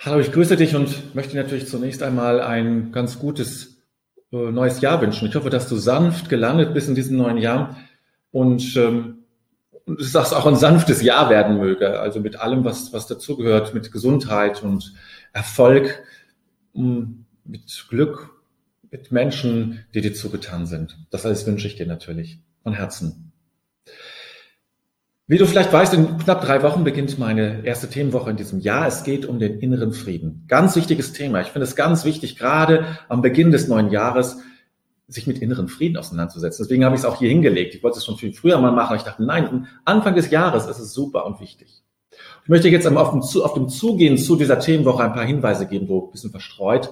Hallo, ich grüße dich und möchte natürlich zunächst einmal ein ganz gutes äh, neues Jahr wünschen. Ich hoffe, dass du sanft gelandet bist in diesem neuen Jahr und, ähm, dass es auch ein sanftes Jahr werden möge. Also mit allem, was, was dazugehört, mit Gesundheit und Erfolg, mit Glück, mit Menschen, die dir zugetan sind. Das alles wünsche ich dir natürlich von Herzen. Wie du vielleicht weißt, in knapp drei Wochen beginnt meine erste Themenwoche in diesem Jahr. Es geht um den inneren Frieden. Ganz wichtiges Thema. Ich finde es ganz wichtig, gerade am Beginn des neuen Jahres sich mit inneren Frieden auseinanderzusetzen. Deswegen habe ich es auch hier hingelegt. Ich wollte es schon viel früher mal machen. Ich dachte, nein, Anfang des Jahres ist es super und wichtig. Ich möchte jetzt auf dem, auf dem Zugehen zu dieser Themenwoche ein paar Hinweise geben, so ein bisschen verstreut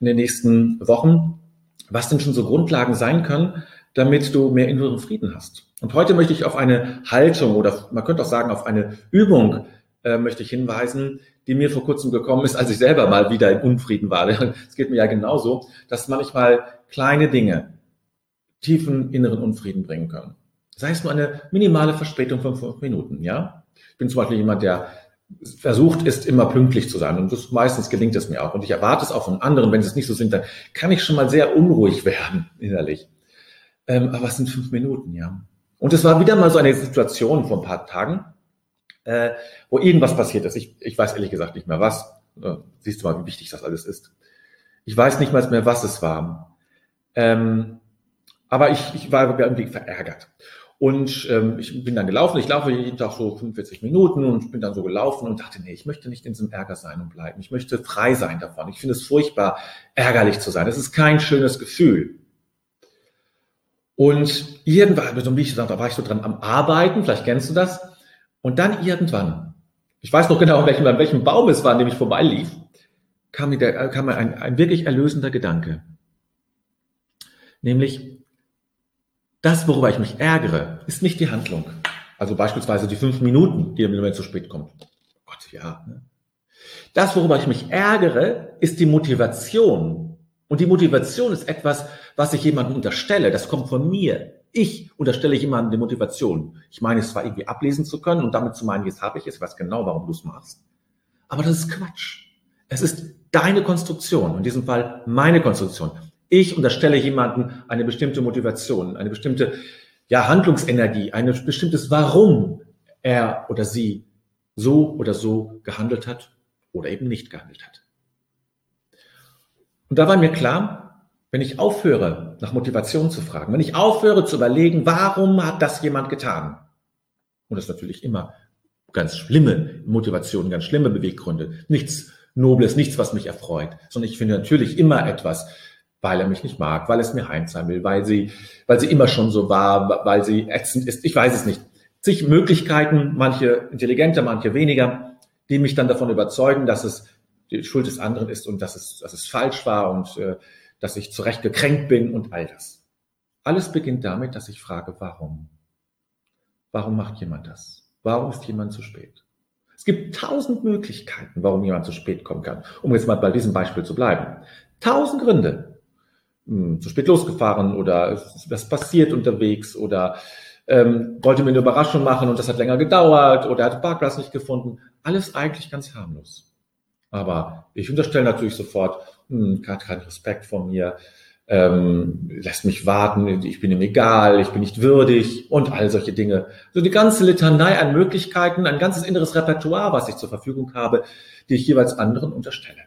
in den nächsten Wochen, was denn schon so Grundlagen sein können, damit du mehr inneren Frieden hast. Und heute möchte ich auf eine Haltung oder man könnte auch sagen auf eine Übung äh, möchte ich hinweisen, die mir vor kurzem gekommen ist, als ich selber mal wieder in Unfrieden war. Es geht mir ja genauso, dass manchmal kleine Dinge tiefen inneren Unfrieden bringen können. Sei es nur eine minimale Verspätung von fünf Minuten, ja? Ich bin zum Beispiel jemand, der versucht ist, immer pünktlich zu sein. Und das, meistens gelingt es mir auch. Und ich erwarte es auch von anderen. Wenn sie es nicht so sind, dann kann ich schon mal sehr unruhig werden innerlich. Ähm, aber es sind fünf Minuten, ja. Und es war wieder mal so eine Situation vor ein paar Tagen, äh, wo irgendwas passiert ist. Ich, ich weiß ehrlich gesagt nicht mehr was. Äh, siehst du mal, wie wichtig das alles ist. Ich weiß nicht mal mehr, was es war. Ähm, aber ich, ich war irgendwie verärgert. Und ähm, ich bin dann gelaufen. Ich laufe jeden Tag so 45 Minuten und bin dann so gelaufen und dachte, nee, ich möchte nicht in diesem Ärger sein und bleiben. Ich möchte frei sein davon. Ich finde es furchtbar, ärgerlich zu sein. Es ist kein schönes Gefühl. Und irgendwann, so wie ich gesagt, da war ich so dran am Arbeiten, vielleicht kennst du das. Und dann irgendwann, ich weiß noch genau, welchen, an welchem Baum es war, an dem ich vorbeilief, kam mir, der, kam mir ein, ein wirklich erlösender Gedanke. Nämlich, das, worüber ich mich ärgere, ist nicht die Handlung. Also beispielsweise die fünf Minuten, die im Moment zu spät kommt. Oh Gott, ja. Ne? Das, worüber ich mich ärgere, ist die Motivation, und die Motivation ist etwas, was ich jemandem unterstelle. Das kommt von mir. Ich unterstelle jemandem die Motivation. Ich meine, es zwar irgendwie ablesen zu können und damit zu meinen, jetzt habe ich es, weiß genau, warum du es machst. Aber das ist Quatsch. Es ist deine Konstruktion, in diesem Fall meine Konstruktion. Ich unterstelle jemandem eine bestimmte Motivation, eine bestimmte ja, Handlungsenergie, ein bestimmtes Warum er oder sie so oder so gehandelt hat oder eben nicht gehandelt hat. Und da war mir klar, wenn ich aufhöre, nach Motivation zu fragen, wenn ich aufhöre zu überlegen, warum hat das jemand getan? Und das ist natürlich immer ganz schlimme Motivationen, ganz schlimme Beweggründe. Nichts Nobles, nichts, was mich erfreut, sondern ich finde natürlich immer etwas, weil er mich nicht mag, weil es mir heimzahlen will, weil sie, weil sie immer schon so war, weil sie ätzend ist. Ich weiß es nicht. Zig Möglichkeiten, manche intelligenter, manche weniger, die mich dann davon überzeugen, dass es die Schuld des anderen ist und dass es, dass es falsch war und äh, dass ich zu Recht gekränkt bin und all das. Alles beginnt damit, dass ich frage, warum? Warum macht jemand das? Warum ist jemand zu spät? Es gibt tausend Möglichkeiten, warum jemand zu spät kommen kann. Um jetzt mal bei diesem Beispiel zu bleiben. Tausend Gründe. Hm, zu spät losgefahren oder was passiert unterwegs oder ähm, wollte mir eine Überraschung machen und das hat länger gedauert oder hat Parkplatz nicht gefunden. Alles eigentlich ganz harmlos. Aber ich unterstelle natürlich sofort, hm, hat keinen Respekt vor mir, ähm, lässt mich warten, ich bin ihm egal, ich bin nicht würdig und all solche Dinge. So die ganze Litanei an Möglichkeiten, ein ganzes inneres Repertoire, was ich zur Verfügung habe, die ich jeweils anderen unterstelle.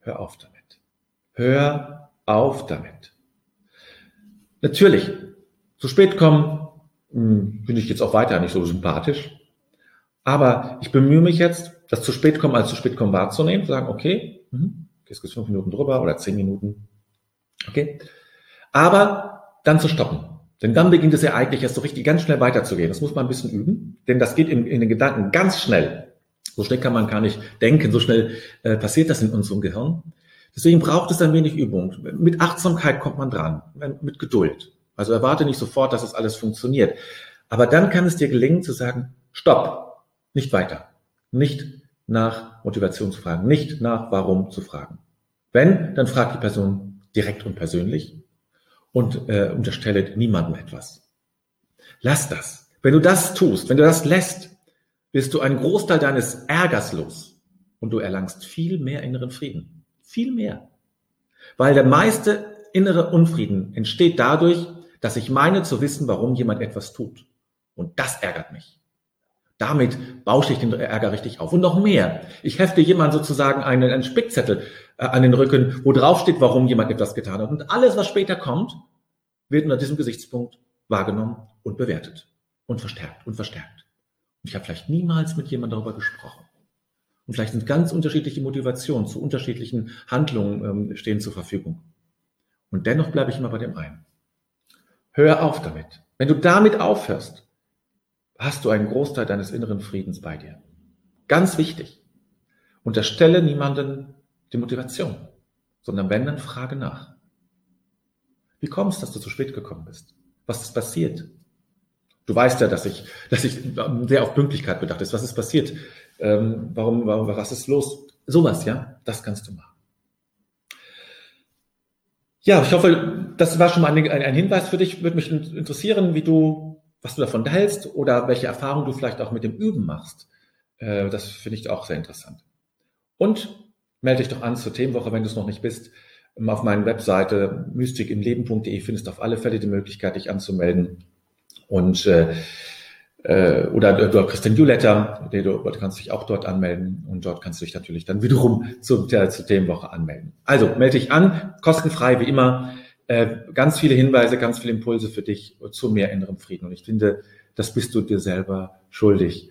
Hör auf damit. Hör auf damit. Natürlich, zu spät kommen, hm, bin ich jetzt auch weiter nicht so sympathisch. Aber ich bemühe mich jetzt, das zu spät kommen als zu spät kommen wahrzunehmen, zu sagen, okay, mhm, gehst bis fünf Minuten drüber oder zehn Minuten. Okay. Aber dann zu stoppen. Denn dann beginnt es ja eigentlich erst so richtig ganz schnell weiterzugehen. Das muss man ein bisschen üben, denn das geht in, in den Gedanken ganz schnell. So schnell kann man gar nicht denken, so schnell äh, passiert das in unserem Gehirn. Deswegen braucht es ein wenig Übung. Mit Achtsamkeit kommt man dran, mit Geduld. Also erwarte nicht sofort, dass es alles funktioniert. Aber dann kann es dir gelingen zu sagen, stopp, nicht weiter nicht nach Motivation zu fragen, nicht nach Warum zu fragen. Wenn, dann fragt die Person direkt und persönlich und äh, unterstellt niemandem etwas. Lass das. Wenn du das tust, wenn du das lässt, wirst du einen Großteil deines Ärgers los und du erlangst viel mehr inneren Frieden. Viel mehr. Weil der meiste innere Unfrieden entsteht dadurch, dass ich meine zu wissen, warum jemand etwas tut. Und das ärgert mich. Damit bausche ich den Ärger richtig auf. Und noch mehr. Ich hefte jemand sozusagen einen, einen Spickzettel äh, an den Rücken, wo drauf steht, warum jemand etwas getan hat. Und alles, was später kommt, wird unter diesem Gesichtspunkt wahrgenommen und bewertet und verstärkt und verstärkt. Und ich habe vielleicht niemals mit jemandem darüber gesprochen. Und vielleicht sind ganz unterschiedliche Motivationen zu unterschiedlichen Handlungen ähm, stehen zur Verfügung. Und dennoch bleibe ich immer bei dem einen. Hör auf damit. Wenn du damit aufhörst, hast du einen Großteil deines inneren Friedens bei dir. Ganz wichtig. Unterstelle niemanden die Motivation, sondern wenn, dann frage nach. Wie kommst, dass du zu spät gekommen bist? Was ist passiert? Du weißt ja, dass ich, dass ich sehr auf Pünktlichkeit bedacht ist. Was ist passiert? Ähm, warum, warum, was ist los? Sowas, ja, das kannst du machen. Ja, ich hoffe, das war schon mal ein, ein Hinweis für dich. Würde mich interessieren, wie du, was du davon hältst oder welche Erfahrungen du vielleicht auch mit dem Üben machst. Äh, das finde ich auch sehr interessant. Und melde dich doch an zur Themenwoche, wenn du es noch nicht bist. Auf meiner Webseite mystikinleben.de findest du auf alle Fälle die Möglichkeit, dich anzumelden. Und äh, äh, oder du kriegst den Newsletter, du kannst dich auch dort anmelden und dort kannst du dich natürlich dann wiederum zur, zur Themenwoche anmelden. Also melde dich an, kostenfrei wie immer. Äh, ganz viele Hinweise, ganz viele Impulse für dich zu mehr innerem Frieden. Und ich finde, das bist du dir selber schuldig,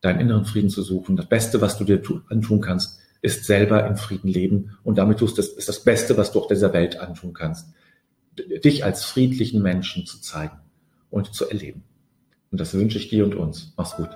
deinen inneren Frieden zu suchen. Das Beste, was du dir antun kannst, ist selber im Frieden leben. Und damit tust das ist das Beste, was du auch dieser Welt antun kannst. Dich als friedlichen Menschen zu zeigen und zu erleben. Und das wünsche ich dir und uns. Mach's gut.